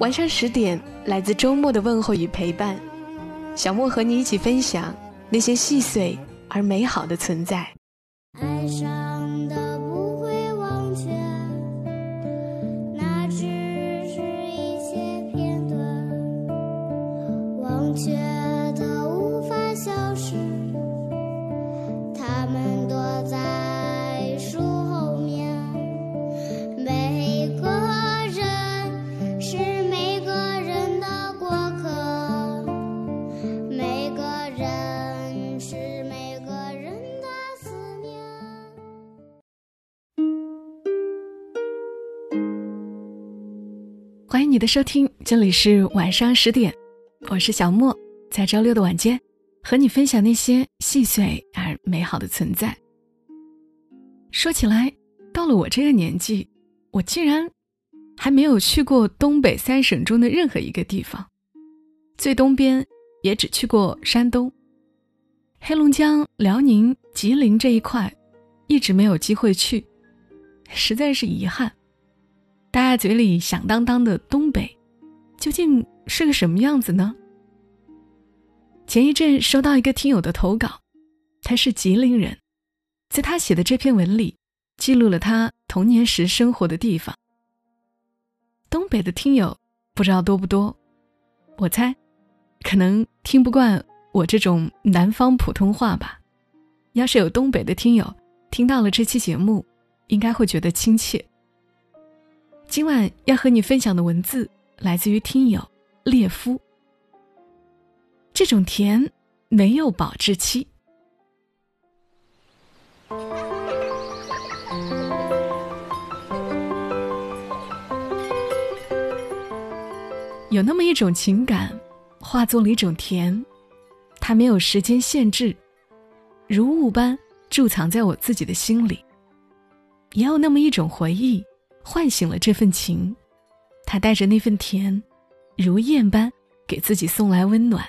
晚上十点，来自周末的问候与陪伴，小莫和你一起分享那些细碎而美好的存在。爱上的不会忘却，那只是一些片段，忘却的无法消欢迎你的收听，这里是晚上十点，我是小莫，在周六的晚间和你分享那些细碎而美好的存在。说起来，到了我这个年纪，我竟然还没有去过东北三省中的任何一个地方，最东边也只去过山东、黑龙江、辽宁、吉林这一块，一直没有机会去，实在是遗憾。大家嘴里响当当的东北，究竟是个什么样子呢？前一阵收到一个听友的投稿，他是吉林人，在他写的这篇文里，记录了他童年时生活的地方。东北的听友不知道多不多，我猜，可能听不惯我这种南方普通话吧。要是有东北的听友听到了这期节目，应该会觉得亲切。今晚要和你分享的文字来自于听友列夫。这种甜没有保质期。有那么一种情感，化作了一种甜，它没有时间限制，如雾般贮藏在我自己的心里。也有那么一种回忆。唤醒了这份情，他带着那份甜，如燕般给自己送来温暖。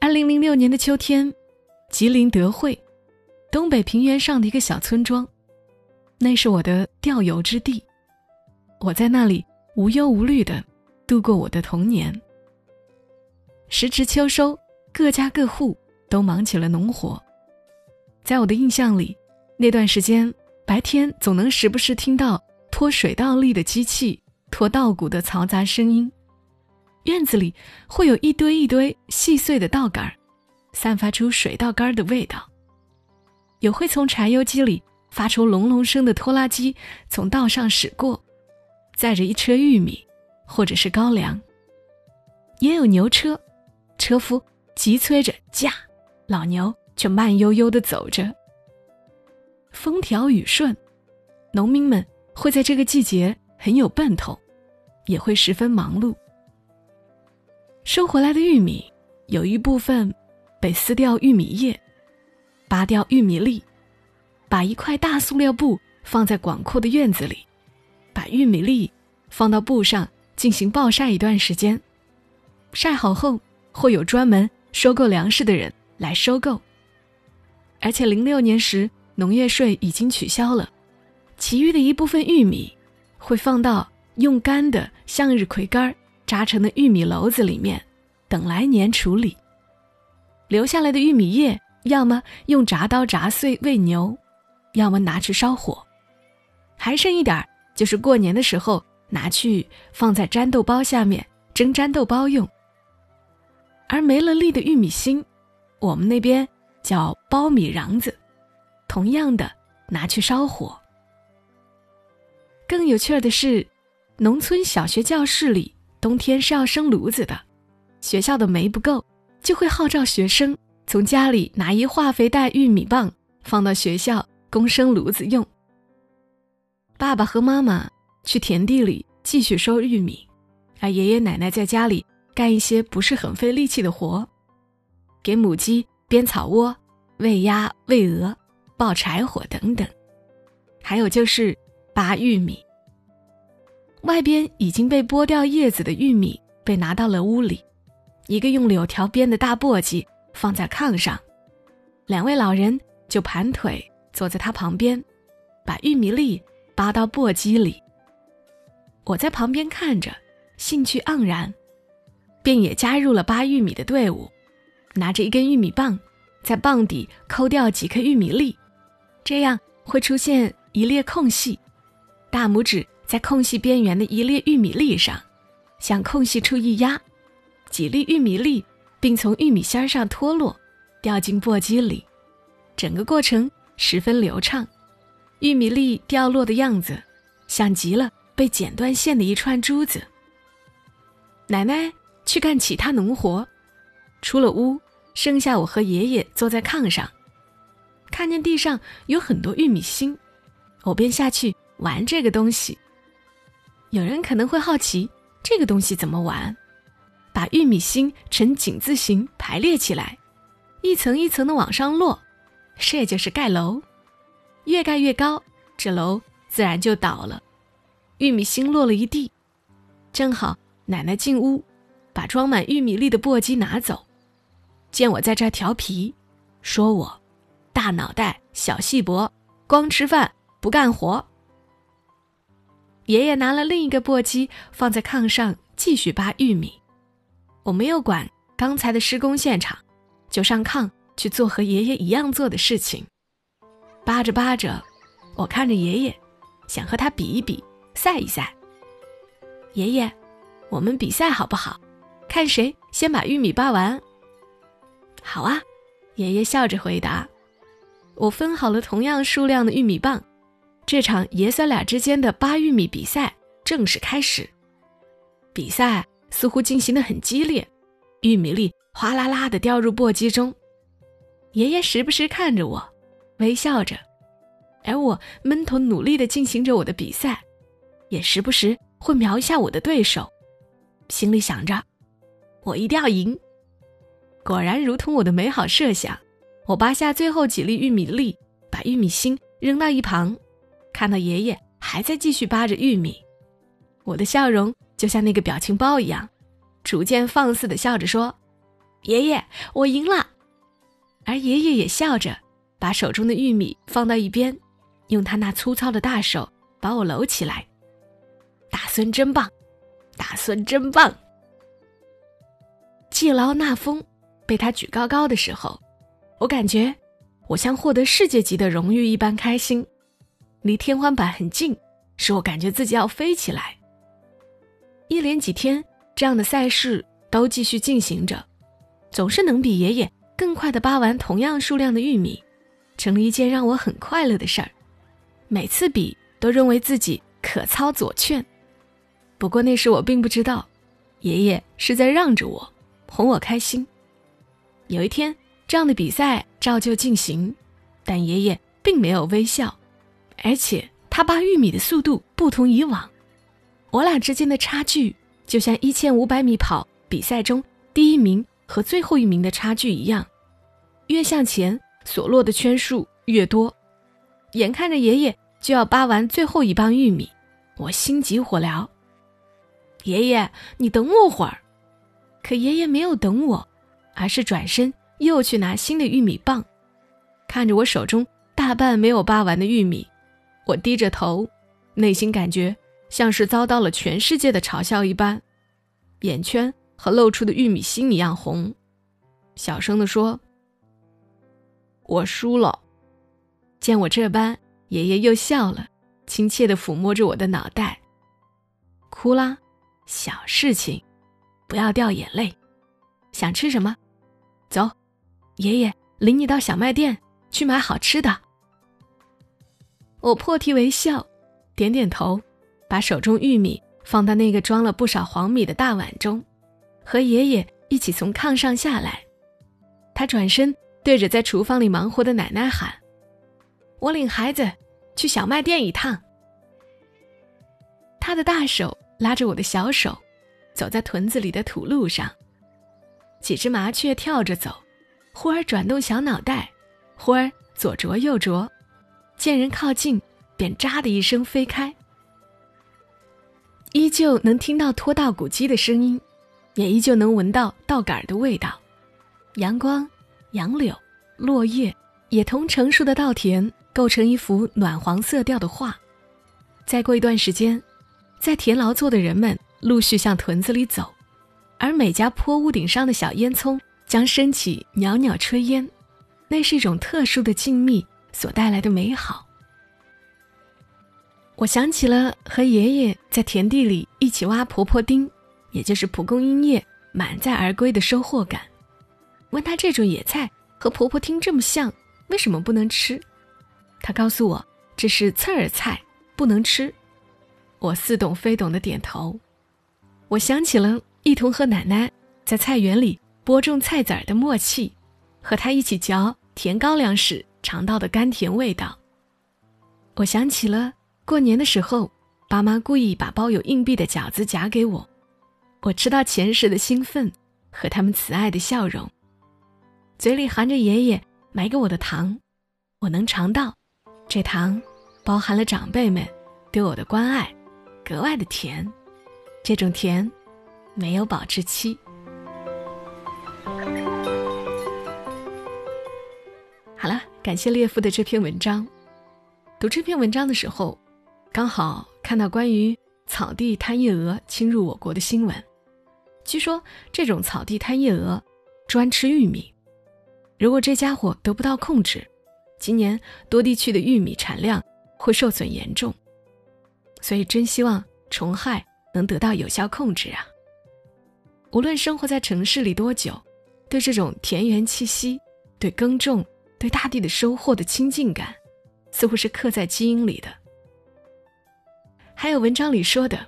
二零零六年的秋天，吉林德惠，东北平原上的一个小村庄，那是我的钓游之地。我在那里无忧无虑的度过我的童年。时值秋收，各家各户都忙起了农活。在我的印象里，那段时间。白天总能时不时听到拖水稻粒的机器拖稻谷的嘈杂声音，院子里会有一堆一堆细碎的稻杆散发出水稻干的味道。有会从柴油机里发出隆隆声的拖拉机从道上驶过，载着一车玉米或者是高粱。也有牛车，车夫急催着驾，老牛却慢悠悠地走着。风调雨顺，农民们会在这个季节很有奔头，也会十分忙碌。收回来的玉米有一部分被撕掉玉米叶，拔掉玉米粒，把一块大塑料布放在广阔的院子里，把玉米粒放到布上进行暴晒一段时间。晒好后，会有专门收购粮食的人来收购。而且零六年时。农业税已经取消了，其余的一部分玉米会放到用干的向日葵干扎成的玉米篓子里面，等来年处理。留下来的玉米叶，要么用铡刀铡碎喂牛，要么拿去烧火，还剩一点，就是过年的时候拿去放在粘豆包下面蒸粘豆包用。而没了粒的玉米芯，我们那边叫苞米瓤子。同样的，拿去烧火。更有趣的是，农村小学教室里冬天是要生炉子的，学校的煤不够，就会号召学生从家里拿一化肥袋玉米棒放到学校供生炉子用。爸爸和妈妈去田地里继续收玉米，而爷爷奶奶在家里干一些不是很费力气的活，给母鸡编草窝、喂鸭、喂鹅、抱柴火等等，还有就是拔玉米。外边已经被剥掉叶子的玉米被拿到了屋里，一个用柳条编的大簸箕放在炕上，两位老人就盘腿坐在他旁边，把玉米粒扒到簸箕里。我在旁边看着，兴趣盎然，便也加入了扒玉米的队伍，拿着一根玉米棒，在棒底抠掉几颗玉米粒，这样会出现一列空隙，大拇指。在空隙边缘的一列玉米粒上，向空隙处一压，几粒玉米粒并从玉米芯上脱落，掉进簸箕里。整个过程十分流畅，玉米粒掉落的样子，像极了被剪断线的一串珠子。奶奶去干其他农活，出了屋，剩下我和爷爷坐在炕上，看见地上有很多玉米芯，我便下去玩这个东西。有人可能会好奇，这个东西怎么玩？把玉米芯呈井字形排列起来，一层一层的往上落，这就是盖楼。越盖越高，这楼自然就倒了。玉米芯落了一地，正好奶奶进屋，把装满玉米粒的簸箕拿走。见我在这调皮，说我大脑袋小细脖，光吃饭不干活。爷爷拿了另一个簸箕放在炕上，继续扒玉米。我没有管刚才的施工现场，就上炕去做和爷爷一样做的事情。扒着扒着，我看着爷爷，想和他比一比，赛一赛。爷爷，我们比赛好不好？看谁先把玉米扒完。好啊，爷爷笑着回答。我分好了同样数量的玉米棒。这场爷孙俩之间的扒玉米比赛正式开始。比赛似乎进行的很激烈，玉米粒哗啦啦的掉入簸箕中。爷爷时不时看着我，微笑着，而我闷头努力的进行着我的比赛，也时不时会瞄一下我的对手，心里想着，我一定要赢。果然如同我的美好设想，我扒下最后几粒玉米粒，把玉米芯扔到一旁。看到爷爷还在继续扒着玉米，我的笑容就像那个表情包一样，逐渐放肆的笑着说：“爷爷，我赢了。”而爷爷也笑着，把手中的玉米放到一边，用他那粗糙的大手把我搂起来。大孙真棒，大孙真棒。季劳纳峰被他举高高的时候，我感觉我像获得世界级的荣誉一般开心。离天花板很近，使我感觉自己要飞起来。一连几天，这样的赛事都继续进行着，总是能比爷爷更快的扒完同样数量的玉米，成了一件让我很快乐的事儿。每次比，都认为自己可操左劝。不过那时我并不知道，爷爷是在让着我，哄我开心。有一天，这样的比赛照旧进行，但爷爷并没有微笑。而且他扒玉米的速度不同以往，我俩之间的差距就像一千五百米跑比赛中第一名和最后一名的差距一样，越向前所落的圈数越多。眼看着爷爷就要扒完最后一棒玉米，我心急火燎。爷爷，你等我会儿。可爷爷没有等我，而是转身又去拿新的玉米棒，看着我手中大半没有扒完的玉米。我低着头，内心感觉像是遭到了全世界的嘲笑一般，眼圈和露出的玉米芯一样红，小声地说：“我输了。”见我这般，爷爷又笑了，亲切地抚摸着我的脑袋：“哭啦，小事情，不要掉眼泪。想吃什么？走，爷爷领你到小卖店去买好吃的。”我破涕为笑，点点头，把手中玉米放到那个装了不少黄米的大碗中，和爷爷一起从炕上下来。他转身对着在厨房里忙活的奶奶喊：“我领孩子去小卖店一趟。”他的大手拉着我的小手，走在屯子里的土路上。几只麻雀跳着走，忽而转动小脑袋，忽而左啄右啄，见人靠近，便“喳”的一声飞开。依旧能听到拖稻谷机的声音，也依旧能闻到稻杆的味道。阳光、杨柳、落叶，也同成熟的稻田构成一幅暖黄色调的画。再过一段时间，在田劳作的人们陆续向屯子里走，而每家坡屋顶上的小烟囱将升起袅袅炊烟，那是一种特殊的静谧所带来的美好。我想起了和爷爷在田地里一起挖婆婆丁，也就是蒲公英叶，满载而归的收获感。问他这种野菜和婆婆丁这么像，为什么不能吃？他告诉我这是刺儿菜，不能吃。我似懂非懂的点头。我想起了一同和奶奶在菜园里播种菜籽儿的默契，和他一起嚼甜高粱时尝到的甘甜味道。我想起了过年的时候，爸妈故意把包有硬币的饺子夹给我，我吃到钱时的兴奋和他们慈爱的笑容。嘴里含着爷爷买给我的糖，我能尝到，这糖包含了长辈们对我的关爱，格外的甜。这种甜没有保质期。感谢列夫的这篇文章。读这篇文章的时候，刚好看到关于草地贪夜蛾侵入我国的新闻。据说这种草地贪夜蛾专吃玉米。如果这家伙得不到控制，今年多地区的玉米产量会受损严重。所以，真希望虫害能得到有效控制啊！无论生活在城市里多久，对这种田园气息、对耕种、对大地的收获的亲近感，似乎是刻在基因里的。还有文章里说的，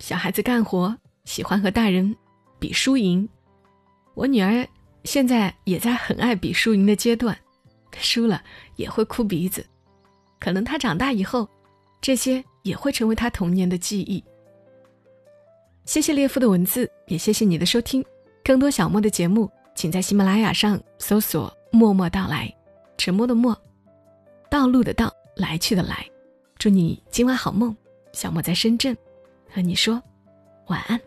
小孩子干活喜欢和大人比输赢，我女儿。现在也在很爱比输赢的阶段，输了也会哭鼻子。可能她长大以后，这些也会成为她童年的记忆。谢谢列夫的文字，也谢谢你的收听。更多小莫的节目，请在喜马拉雅上搜索“默默到来”，沉默的默，道路的道，来去的来。祝你今晚好梦，小莫在深圳，和你说晚安。